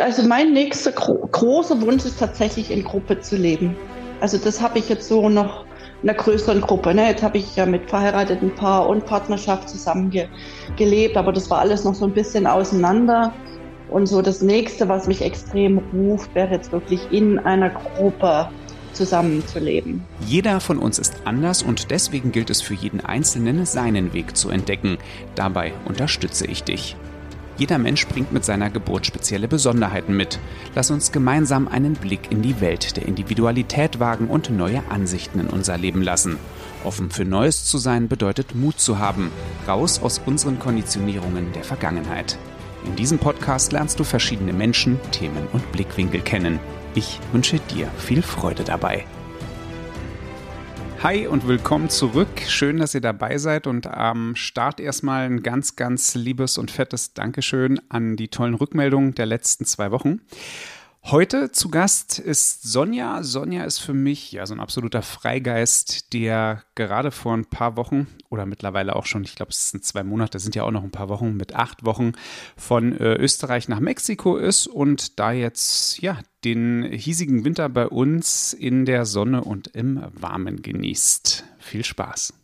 Also mein nächster gro großer Wunsch ist tatsächlich in Gruppe zu leben. Also das habe ich jetzt so noch in einer größeren Gruppe. Ne? Jetzt habe ich ja mit verheirateten Paar und Partnerschaft zusammen ge gelebt, aber das war alles noch so ein bisschen auseinander. Und so das nächste, was mich extrem ruft, wäre jetzt wirklich in einer Gruppe zusammenzuleben. Jeder von uns ist anders und deswegen gilt es für jeden Einzelnen, seinen Weg zu entdecken. Dabei unterstütze ich dich. Jeder Mensch bringt mit seiner Geburt spezielle Besonderheiten mit. Lass uns gemeinsam einen Blick in die Welt der Individualität wagen und neue Ansichten in unser Leben lassen. Offen für Neues zu sein bedeutet Mut zu haben, raus aus unseren Konditionierungen der Vergangenheit. In diesem Podcast lernst du verschiedene Menschen, Themen und Blickwinkel kennen. Ich wünsche dir viel Freude dabei. Hi und willkommen zurück. Schön, dass ihr dabei seid und am Start erstmal ein ganz, ganz liebes und fettes Dankeschön an die tollen Rückmeldungen der letzten zwei Wochen. Heute zu Gast ist Sonja. Sonja ist für mich ja so ein absoluter Freigeist, der gerade vor ein paar Wochen oder mittlerweile auch schon, ich glaube, es sind zwei Monate, sind ja auch noch ein paar Wochen, mit acht Wochen von äh, Österreich nach Mexiko ist und da jetzt ja den hiesigen Winter bei uns in der Sonne und im Warmen genießt. Viel Spaß.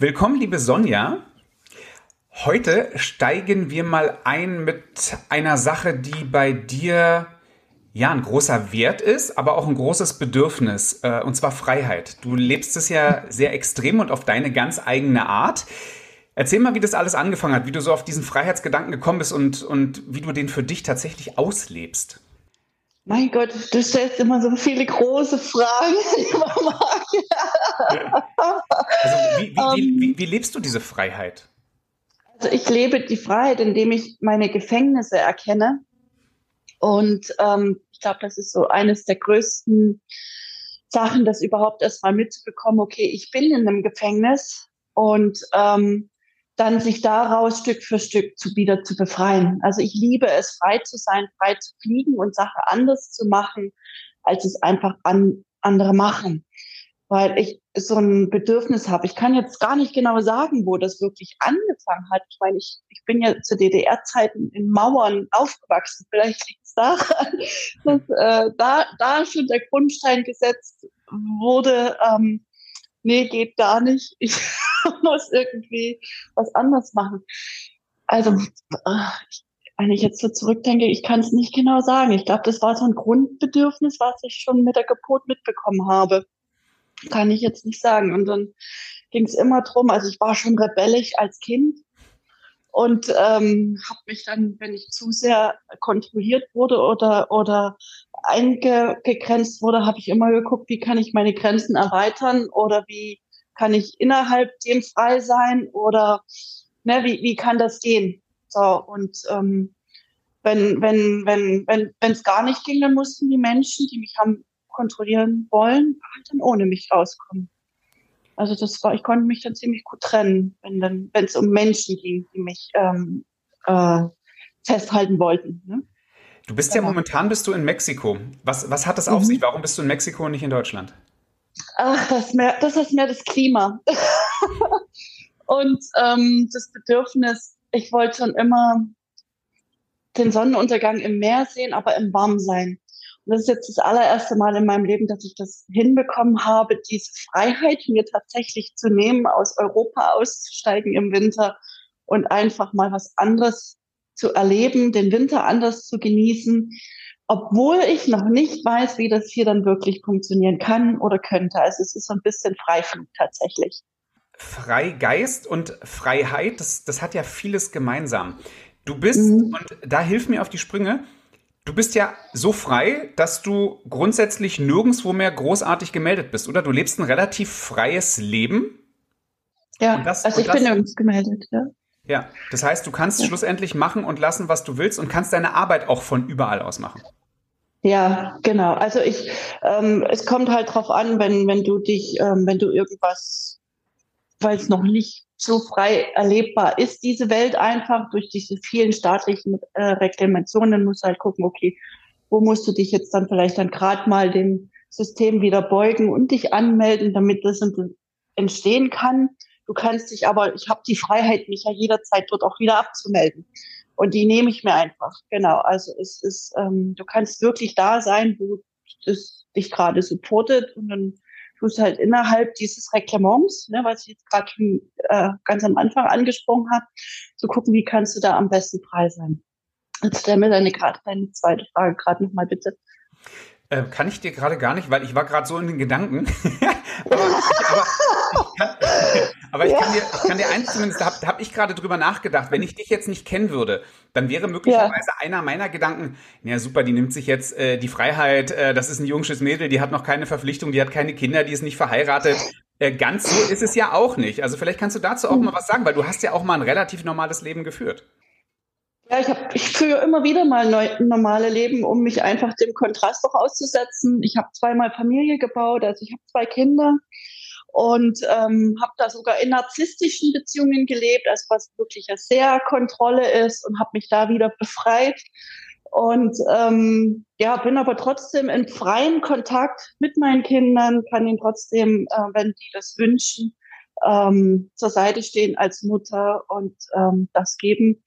Willkommen, liebe Sonja. Heute steigen wir mal ein mit einer Sache, die bei dir ja ein großer Wert ist, aber auch ein großes Bedürfnis, äh, und zwar Freiheit. Du lebst es ja sehr extrem und auf deine ganz eigene Art. Erzähl mal, wie das alles angefangen hat, wie du so auf diesen Freiheitsgedanken gekommen bist und, und wie du den für dich tatsächlich auslebst. Mein Gott, du stellst immer so viele große Fragen, also wie, wie, um, wie, ähm. wie, lebst du diese Freiheit? Also ich lebe die Freiheit, indem ich meine Gefängnisse erkenne und ähm, ich glaube, das ist so eines der größten Sachen, das überhaupt erst mal mitzubekommen, okay, ich bin in einem Gefängnis und ähm, dann sich daraus Stück für Stück zu, wieder zu befreien. Also ich liebe es, frei zu sein, frei zu fliegen und Sachen anders zu machen, als es einfach an andere machen weil ich so ein Bedürfnis habe. Ich kann jetzt gar nicht genau sagen, wo das wirklich angefangen hat. Ich meine, ich, ich bin ja zu DDR-Zeiten in Mauern aufgewachsen. Vielleicht liegt es daran, dass äh, da, da schon der Grundstein gesetzt wurde. Ähm, nee, geht gar nicht. Ich muss irgendwie was anderes machen. Also, äh, wenn ich jetzt so zurückdenke, ich kann es nicht genau sagen. Ich glaube, das war so ein Grundbedürfnis, was ich schon mit der Geburt mitbekommen habe kann ich jetzt nicht sagen. Und dann ging es immer drum, also ich war schon rebellisch als Kind und ähm, habe mich dann, wenn ich zu sehr kontrolliert wurde oder, oder eingegrenzt wurde, habe ich immer geguckt, wie kann ich meine Grenzen erweitern oder wie kann ich innerhalb dem frei sein oder ne, wie, wie kann das gehen? So, und ähm, wenn wenn wenn wenn wenn es gar nicht ging, dann mussten die Menschen, die mich haben kontrollieren wollen, halt dann ohne mich rauskommen. Also das war, ich konnte mich dann ziemlich gut trennen, wenn dann, wenn es um Menschen ging, die mich ähm, äh, festhalten wollten. Ne? Du bist ja Aber, momentan bist du in Mexiko. Was, was hat das auf mhm. sich? Warum bist du in Mexiko und nicht in Deutschland? Ach, das, ist mehr, das ist mehr das Klima. und ähm, das Bedürfnis, ich wollte schon immer den Sonnenuntergang im Meer sehen, aber im Warmsein. Und das ist jetzt das allererste Mal in meinem Leben, dass ich das hinbekommen habe, diese Freiheit mir tatsächlich zu nehmen, aus Europa auszusteigen im Winter und einfach mal was anderes zu erleben, den Winter anders zu genießen, obwohl ich noch nicht weiß, wie das hier dann wirklich funktionieren kann oder könnte. Also es ist so ein bisschen Freiflug tatsächlich. Freigeist und Freiheit, das, das hat ja vieles gemeinsam. Du bist, mhm. und da hilf mir auf die Sprünge, Du bist ja so frei, dass du grundsätzlich nirgendwo mehr großartig gemeldet bist, oder? Du lebst ein relativ freies Leben. Ja, das, also ich das, bin nirgends gemeldet, ja. Ja, das heißt, du kannst ja. schlussendlich machen und lassen, was du willst und kannst deine Arbeit auch von überall aus machen. Ja, genau. Also ich, ähm, es kommt halt drauf an, wenn, wenn du dich, ähm, wenn du irgendwas, weil es noch nicht so frei erlebbar ist diese Welt einfach durch diese vielen staatlichen äh, Reklamationen. Musst du halt gucken, okay, wo musst du dich jetzt dann vielleicht dann gerade mal dem System wieder beugen und dich anmelden, damit das entstehen kann. Du kannst dich aber, ich habe die Freiheit, mich ja jederzeit dort auch wieder abzumelden. Und die nehme ich mir einfach. Genau. Also es ist, ähm, du kannst wirklich da sein, wo es dich gerade supportet und dann du halt innerhalb dieses Reklaments, ne, was ich jetzt gerade äh, ganz am Anfang angesprochen habe, zu gucken, wie kannst du da am besten frei sein. Jetzt stell mir deine, deine zweite Frage gerade nochmal bitte. Äh, kann ich dir gerade gar nicht, weil ich war gerade so in den Gedanken. aber, aber, ich kann, aber ich, ja. kann dir, ich kann dir eins zumindest, da habe hab ich gerade drüber nachgedacht, wenn ich dich jetzt nicht kennen würde, dann wäre möglicherweise ja. einer meiner Gedanken, ja super, die nimmt sich jetzt äh, die Freiheit, äh, das ist ein jungsches Mädel, die hat noch keine Verpflichtung, die hat keine Kinder, die ist nicht verheiratet. Äh, ganz so ist es ja auch nicht. Also vielleicht kannst du dazu auch hm. mal was sagen, weil du hast ja auch mal ein relativ normales Leben geführt. Ja, ich, hab, ich führe immer wieder mal neu, normale Leben, um mich einfach dem Kontrast auch auszusetzen. Ich habe zweimal Familie gebaut, also ich habe zwei Kinder und ähm, habe da sogar in narzisstischen Beziehungen gelebt, also was wirklich eine sehr Kontrolle ist und habe mich da wieder befreit. Und ähm, ja, bin aber trotzdem in freien Kontakt mit meinen Kindern, kann ihnen trotzdem, äh, wenn die das wünschen, ähm, zur Seite stehen als Mutter und ähm, das geben,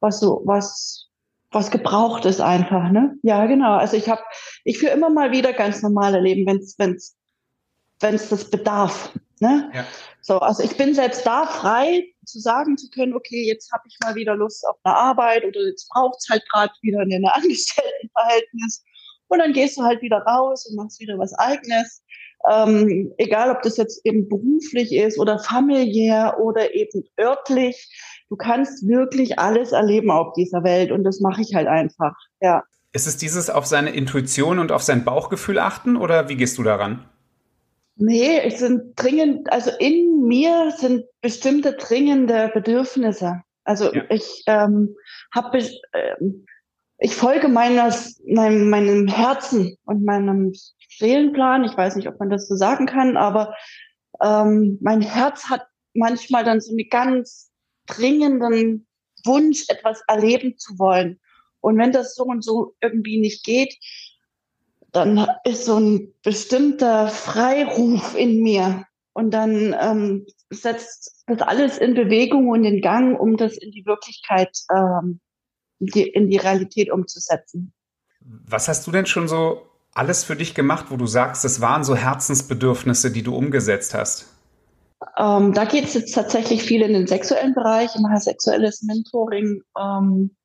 was so, was, was gebraucht ist einfach, ne? Ja, genau. Also ich habe, ich führe immer mal wieder ganz normale Leben, wenn es, wenn es, das bedarf. Ne? Ja. So, also ich bin selbst da frei zu sagen zu können, okay, jetzt habe ich mal wieder Lust auf eine Arbeit oder jetzt braucht es halt gerade wieder ein Angestelltenverhältnis. Und dann gehst du halt wieder raus und machst wieder was eigenes. Ähm, egal, ob das jetzt eben beruflich ist oder familiär oder eben örtlich du kannst wirklich alles erleben auf dieser Welt und das mache ich halt einfach, ja. Ist es dieses auf seine Intuition und auf sein Bauchgefühl achten oder wie gehst du daran? Nee, es sind dringend, also in mir sind bestimmte dringende Bedürfnisse. Also ja. ich ähm, habe, äh, ich folge meines, meinem, meinem Herzen und meinem Seelenplan. Ich weiß nicht, ob man das so sagen kann, aber ähm, mein Herz hat manchmal dann so eine ganz dringenden Wunsch, etwas erleben zu wollen. Und wenn das so und so irgendwie nicht geht, dann ist so ein bestimmter Freiruf in mir. Und dann ähm, setzt das alles in Bewegung und in Gang, um das in die Wirklichkeit, ähm, die, in die Realität umzusetzen. Was hast du denn schon so alles für dich gemacht, wo du sagst, das waren so Herzensbedürfnisse, die du umgesetzt hast? Ähm, da geht es jetzt tatsächlich viel in den sexuellen Bereich. Ich mache sexuelles Mentoring. Ähm,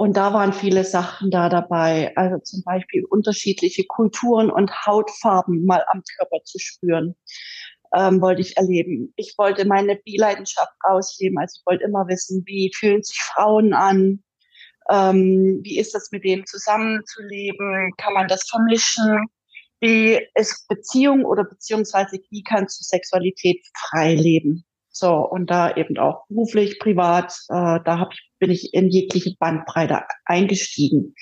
und da waren viele Sachen da dabei. Also zum Beispiel unterschiedliche Kulturen und Hautfarben mal am Körper zu spüren. Ähm, wollte ich erleben. Ich wollte meine Bileidenschaft ausleben. Also ich wollte immer wissen, wie fühlen sich Frauen an? Ähm, wie ist das mit denen zusammenzuleben? Kann man das vermischen? wie ist Beziehung oder beziehungsweise wie kannst du Sexualität frei leben? So, und da eben auch beruflich, privat, äh, da hab ich, bin ich in jegliche Bandbreite eingestiegen.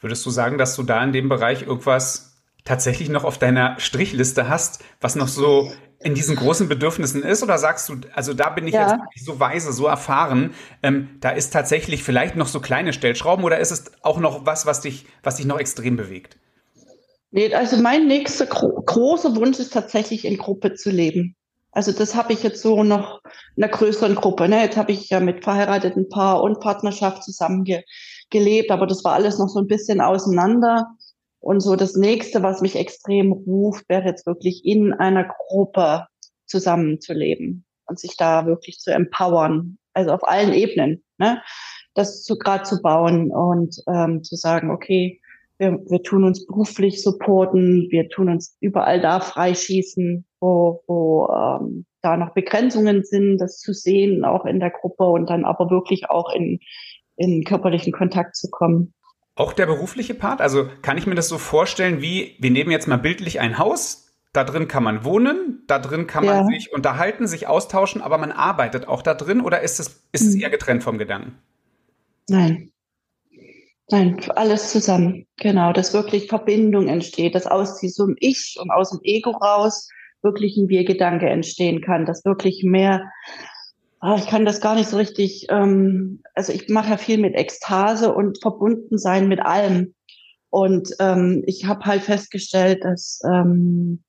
Würdest du sagen, dass du da in dem Bereich irgendwas tatsächlich noch auf deiner Strichliste hast, was noch so in diesen großen Bedürfnissen ist? Oder sagst du, also da bin ich ja. jetzt so weise, so erfahren, ähm, da ist tatsächlich vielleicht noch so kleine Stellschrauben oder ist es auch noch was, was dich, was dich noch extrem bewegt? Nee, also mein nächster gro großer Wunsch ist tatsächlich in Gruppe zu leben. Also das habe ich jetzt so noch in einer größeren Gruppe. Ne? Jetzt habe ich ja mit verheirateten Paar und Partnerschaft zusammen ge gelebt, aber das war alles noch so ein bisschen auseinander. Und so das nächste, was mich extrem ruft, wäre jetzt wirklich in einer Gruppe zusammenzuleben und sich da wirklich zu empowern. Also auf allen Ebenen. Ne? Das zu gerade zu bauen und ähm, zu sagen, okay, wir, wir tun uns beruflich supporten, wir tun uns überall da freischießen, wo, wo ähm, da noch Begrenzungen sind, das zu sehen, auch in der Gruppe und dann aber wirklich auch in, in körperlichen Kontakt zu kommen. Auch der berufliche Part? Also kann ich mir das so vorstellen, wie wir nehmen jetzt mal bildlich ein Haus, da drin kann man wohnen, da drin kann man ja. sich unterhalten, sich austauschen, aber man arbeitet auch da drin oder ist es, ist es hm. eher getrennt vom Gedanken? Nein, Nein, alles zusammen. Genau, dass wirklich Verbindung entsteht, dass aus diesem Ich und aus dem Ego raus wirklich ein Wir-Gedanke entstehen kann, dass wirklich mehr, ah, ich kann das gar nicht so richtig, ähm, also ich mache ja viel mit Ekstase und verbunden sein mit allem. Und ähm, ich habe halt festgestellt, dass ähm,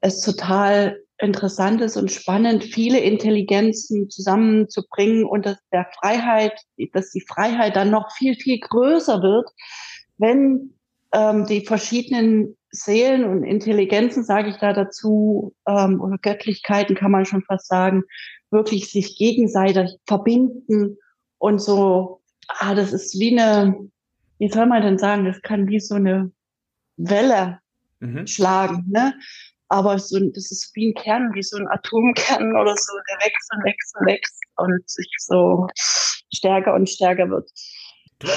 es total interessant ist und spannend, viele Intelligenzen zusammenzubringen und dass der Freiheit, dass die Freiheit dann noch viel, viel größer wird, wenn ähm, die verschiedenen Seelen und Intelligenzen, sage ich da dazu, ähm, oder Göttlichkeiten kann man schon fast sagen, wirklich sich gegenseitig verbinden und so, ah, das ist wie eine, wie soll man denn sagen, das kann wie so eine Welle mhm. schlagen, ne? Aber so, das ist wie ein Kern, wie so ein Atomkern oder so, der wächst und wächst und wächst und sich so stärker und stärker wird. Du,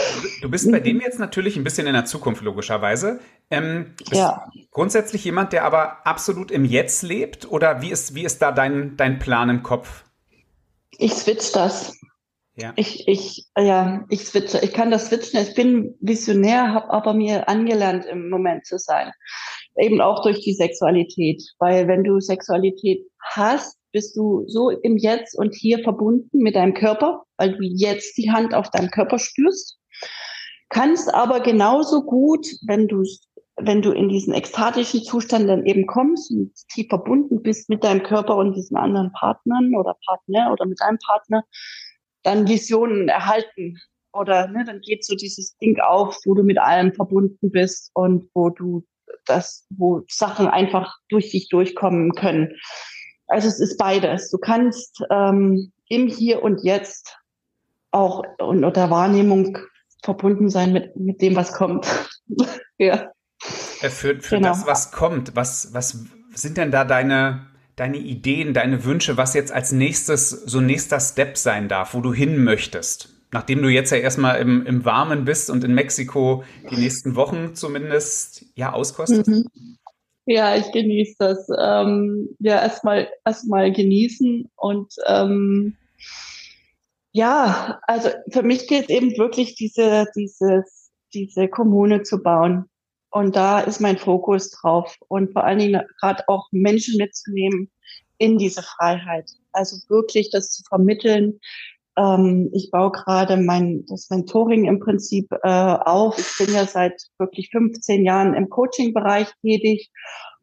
du, bist bei dem jetzt natürlich ein bisschen in der Zukunft, logischerweise. Ähm, bist ja. grundsätzlich jemand, der aber absolut im Jetzt lebt? Oder wie ist, wie ist da dein, dein Plan im Kopf? Ich switch das. Ja. Ich, ich, ja, ich switche. Ich kann das switchen. Ich bin Visionär, habe aber mir angelernt, im Moment zu sein. Eben auch durch die Sexualität. Weil wenn du Sexualität hast, bist du so im Jetzt und hier verbunden mit deinem Körper, weil du jetzt die Hand auf deinem Körper spürst. Kannst aber genauso gut, wenn du wenn du in diesen ekstatischen Zustand dann eben kommst und tief verbunden bist mit deinem Körper und diesen anderen Partnern oder Partner oder mit deinem Partner, dann Visionen erhalten. Oder ne, dann geht so dieses Ding auf, wo du mit allem verbunden bist und wo du das, wo Sachen einfach durch dich durchkommen können. Also es ist beides. Du kannst ähm, im Hier und Jetzt auch unter Wahrnehmung verbunden sein mit, mit dem, was kommt. ja. Äh, für, für genau. das, was kommt, was, was sind denn da deine, deine Ideen, deine Wünsche, was jetzt als nächstes so nächster Step sein darf, wo du hin möchtest? Nachdem du jetzt ja erstmal im, im Warmen bist und in Mexiko die nächsten Wochen zumindest ja auskostest? Mhm. Ja, ich genieße das. Ähm, ja, erstmal erstmal genießen und ähm, ja, also für mich geht es eben wirklich diese dieses diese Kommune zu bauen und da ist mein Fokus drauf und vor allen Dingen gerade auch Menschen mitzunehmen in diese Freiheit. Also wirklich das zu vermitteln, ähm, ich baue gerade mein das Mentoring im Prinzip äh, auf. Ich bin ja seit wirklich 15 Jahren im Coaching-Bereich tätig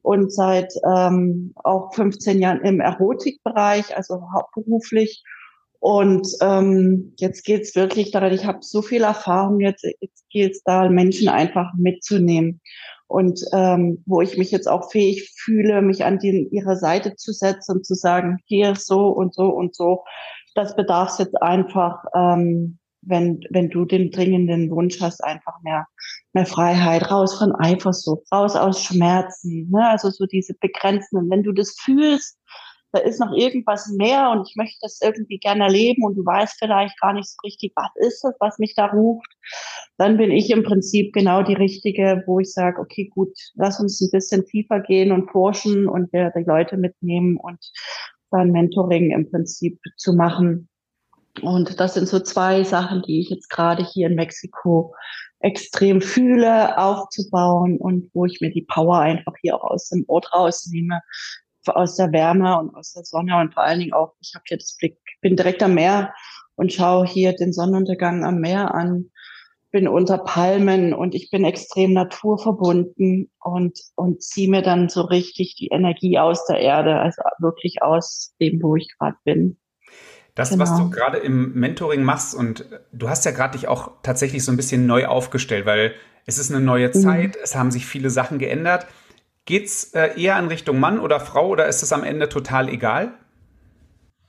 und seit ähm, auch 15 Jahren im Erotikbereich, also hauptberuflich. Und ähm, jetzt geht es wirklich daran, ich habe so viel Erfahrung, jetzt, jetzt geht da, Menschen einfach mitzunehmen. Und ähm, wo ich mich jetzt auch fähig fühle, mich an die, ihre Seite zu setzen und zu sagen, hier so und so und so das bedarf es jetzt einfach, ähm, wenn, wenn du den dringenden Wunsch hast, einfach mehr, mehr Freiheit, raus von Eifersucht, raus aus Schmerzen, ne? also so diese Begrenzenden. Wenn du das fühlst, da ist noch irgendwas mehr und ich möchte das irgendwie gerne erleben und du weißt vielleicht gar nicht so richtig, was ist das, was mich da ruft, dann bin ich im Prinzip genau die Richtige, wo ich sage, okay, gut, lass uns ein bisschen tiefer gehen und forschen und wir die Leute mitnehmen und ein Mentoring im Prinzip zu machen. Und das sind so zwei Sachen, die ich jetzt gerade hier in Mexiko extrem fühle, aufzubauen und wo ich mir die Power einfach hier auch aus dem Ort rausnehme, aus der Wärme und aus der Sonne und vor allen Dingen auch, ich habe hier das Blick, bin direkt am Meer und schaue hier den Sonnenuntergang am Meer an bin unter Palmen und ich bin extrem naturverbunden und, und ziehe mir dann so richtig die Energie aus der Erde, also wirklich aus dem, wo ich gerade bin. Das, genau. was du gerade im Mentoring machst, und du hast ja gerade dich auch tatsächlich so ein bisschen neu aufgestellt, weil es ist eine neue mhm. Zeit, mhm. es haben sich viele Sachen geändert. Geht's äh, eher in Richtung Mann oder Frau oder ist es am Ende total egal?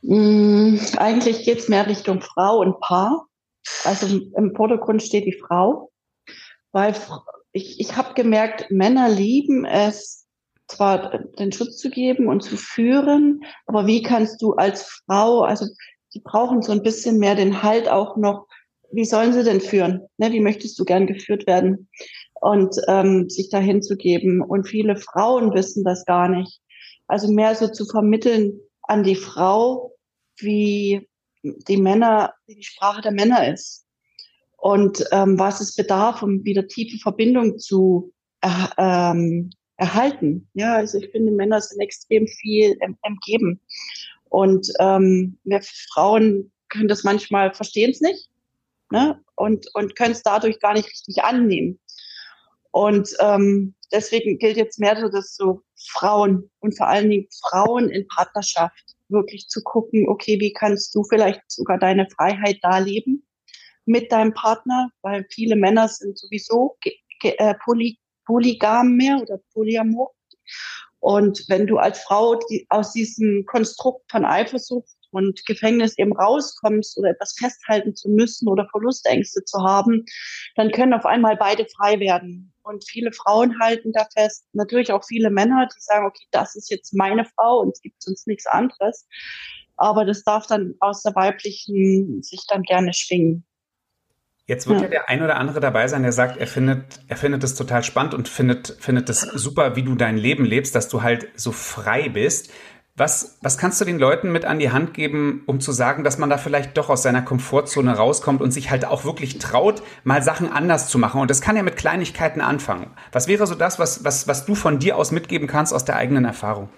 Mhm, eigentlich geht's mehr Richtung Frau und Paar. Also im Vordergrund steht die Frau, weil ich, ich habe gemerkt, Männer lieben es, zwar den Schutz zu geben und zu führen, aber wie kannst du als Frau, also die brauchen so ein bisschen mehr den Halt auch noch, wie sollen sie denn führen? Ne, wie möchtest du gern geführt werden? Und ähm, sich dahin zu geben. Und viele Frauen wissen das gar nicht. Also mehr so zu vermitteln an die Frau, wie die Männer, die Sprache der Männer ist. Und ähm, was es bedarf, um wieder tiefe Verbindung zu er, ähm, erhalten. Ja, also ich finde, Männer sind extrem viel im, Geben. Und ähm, wir Frauen können das manchmal, verstehen es nicht ne? und, und können es dadurch gar nicht richtig annehmen. Und ähm, deswegen gilt jetzt mehr so das so Frauen und vor allen Dingen Frauen in Partnerschaft wirklich zu gucken, okay, wie kannst du vielleicht sogar deine Freiheit da leben mit deinem Partner, weil viele Männer sind sowieso äh, poly, polygam mehr oder polyamor. Und wenn du als Frau die, aus diesem Konstrukt von Eifersucht und Gefängnis eben rauskommst oder etwas festhalten zu müssen oder Verlustängste zu haben, dann können auf einmal beide frei werden. Und viele Frauen halten da fest, natürlich auch viele Männer, die sagen, okay, das ist jetzt meine Frau und es gibt sonst nichts anderes. Aber das darf dann aus der weiblichen sich dann gerne schwingen. Jetzt wird ja. ja. der ein oder andere dabei sein, der sagt, er findet, er findet es total spannend und findet, findet es super, wie du dein Leben lebst, dass du halt so frei bist. Was, was kannst du den Leuten mit an die Hand geben, um zu sagen, dass man da vielleicht doch aus seiner Komfortzone rauskommt und sich halt auch wirklich traut, mal Sachen anders zu machen? Und das kann ja mit Kleinigkeiten anfangen. Was wäre so das, was, was, was du von dir aus mitgeben kannst aus der eigenen Erfahrung?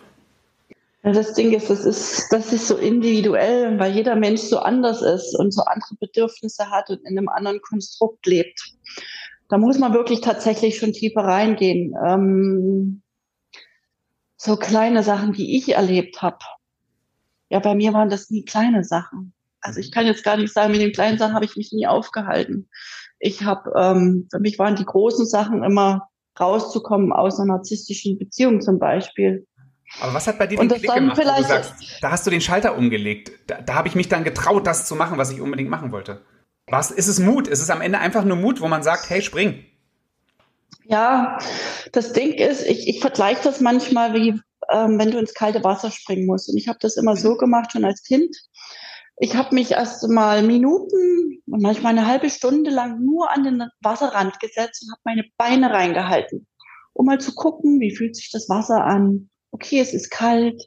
Das Ding ist, das ist, das ist so individuell, weil jeder Mensch so anders ist und so andere Bedürfnisse hat und in einem anderen Konstrukt lebt. Da muss man wirklich tatsächlich schon tiefer reingehen. Ähm, so kleine Sachen, die ich erlebt habe. Ja, bei mir waren das nie kleine Sachen. Also ich kann jetzt gar nicht sagen, mit den kleinen Sachen habe ich mich nie aufgehalten. Ich habe, ähm, für mich waren die großen Sachen immer rauszukommen aus einer narzisstischen Beziehung zum Beispiel. Aber was hat bei dir den Klick gemacht, wo du sagst, da hast du den Schalter umgelegt. Da, da habe ich mich dann getraut, das zu machen, was ich unbedingt machen wollte. Was ist es Mut? Ist es am Ende einfach nur Mut, wo man sagt, hey, spring? Ja, das Ding ist, ich, ich vergleiche das manchmal wie, ähm, wenn du ins kalte Wasser springen musst. Und ich habe das immer so gemacht, schon als Kind. Ich habe mich erst mal Minuten und manchmal eine halbe Stunde lang nur an den Wasserrand gesetzt und habe meine Beine reingehalten, um mal zu gucken, wie fühlt sich das Wasser an. Okay, es ist kalt.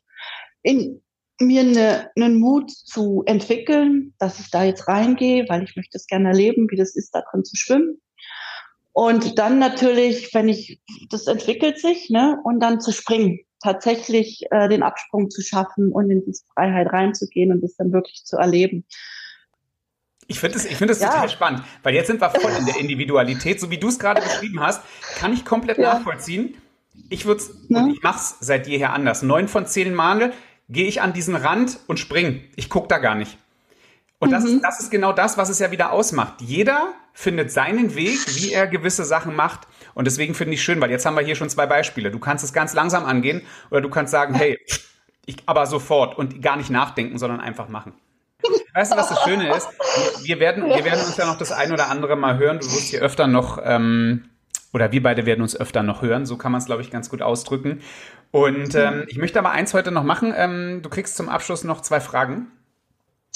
In mir eine, einen Mut zu entwickeln, dass ich da jetzt reingehe, weil ich möchte es gerne erleben, wie das ist, da drin zu schwimmen. Und dann natürlich, wenn ich, das entwickelt sich, ne, und dann zu springen, tatsächlich äh, den Absprung zu schaffen und in diese Freiheit reinzugehen und das dann wirklich zu erleben. Ich finde das, ich finde das ja. total spannend, weil jetzt sind wir voll in der Individualität, so wie du es gerade beschrieben hast, kann ich komplett ja. nachvollziehen. Ich würde und ich mache es seit jeher anders. Neun von zehn Male gehe ich an diesen Rand und spring. Ich gucke da gar nicht. Und das, mhm. das ist genau das, was es ja wieder ausmacht. Jeder findet seinen Weg, wie er gewisse Sachen macht. Und deswegen finde ich schön, weil jetzt haben wir hier schon zwei Beispiele. Du kannst es ganz langsam angehen oder du kannst sagen, hey, ich, aber sofort und gar nicht nachdenken, sondern einfach machen. Weißt du, was das Schöne ist? Wir werden, wir werden uns ja noch das ein oder andere mal hören. Du wirst hier öfter noch, ähm, oder wir beide werden uns öfter noch hören. So kann man es, glaube ich, ganz gut ausdrücken. Und ähm, ich möchte aber eins heute noch machen. Ähm, du kriegst zum Abschluss noch zwei Fragen.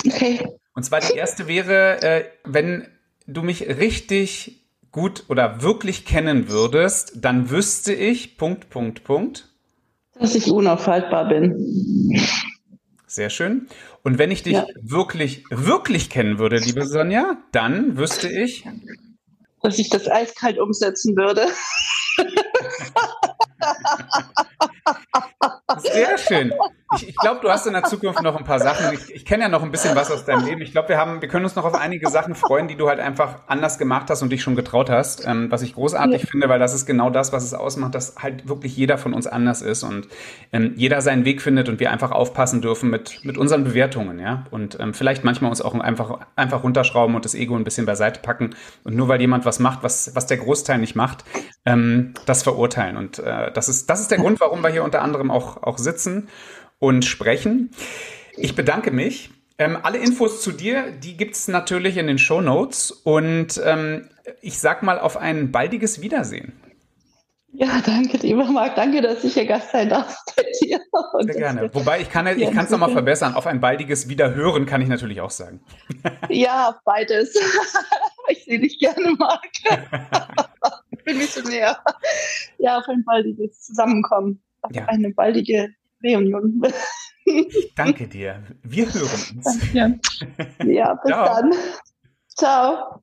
Okay. Und zwar die erste wäre, äh, wenn du mich richtig gut oder wirklich kennen würdest, dann wüsste ich, Punkt, Punkt, Punkt. Dass ich unaufhaltbar bin. Sehr schön. Und wenn ich dich ja. wirklich, wirklich kennen würde, liebe Sonja, dann wüsste ich. Dass ich das eiskalt umsetzen würde. Sehr schön. Ich, ich glaube, du hast in der Zukunft noch ein paar Sachen. Ich, ich kenne ja noch ein bisschen was aus deinem Leben. Ich glaube, wir haben, wir können uns noch auf einige Sachen freuen, die du halt einfach anders gemacht hast und dich schon getraut hast. Ähm, was ich großartig ja. finde, weil das ist genau das, was es ausmacht, dass halt wirklich jeder von uns anders ist und ähm, jeder seinen Weg findet und wir einfach aufpassen dürfen mit, mit unseren Bewertungen, ja. Und ähm, vielleicht manchmal uns auch einfach, einfach runterschrauben und das Ego ein bisschen beiseite packen. Und nur weil jemand was macht, was, was der Großteil nicht macht, ähm, das verurteilen. Und äh, das ist, das ist der Grund, warum wir hier unter anderem auch, auch sitzen und sprechen. Ich bedanke mich. Ähm, alle Infos zu dir, die gibt es natürlich in den Show Notes. Und ähm, ich sag mal auf ein baldiges Wiedersehen. Ja, danke, lieber Marc. Danke, dass ich hier Gast sein darf bei dir. Und Sehr gerne. Wobei ich kann ich es nochmal verbessern. Auf ein baldiges Wiederhören kann ich natürlich auch sagen. Ja, beides. Ich sehe dich gerne, Marc. Ich bin ein bisschen näher. Ja, auf ein baldiges Zusammenkommen. Auf ja. eine baldige Reunion. Danke dir. Wir hören uns. Danke. Ja, bis Ciao. dann. Ciao.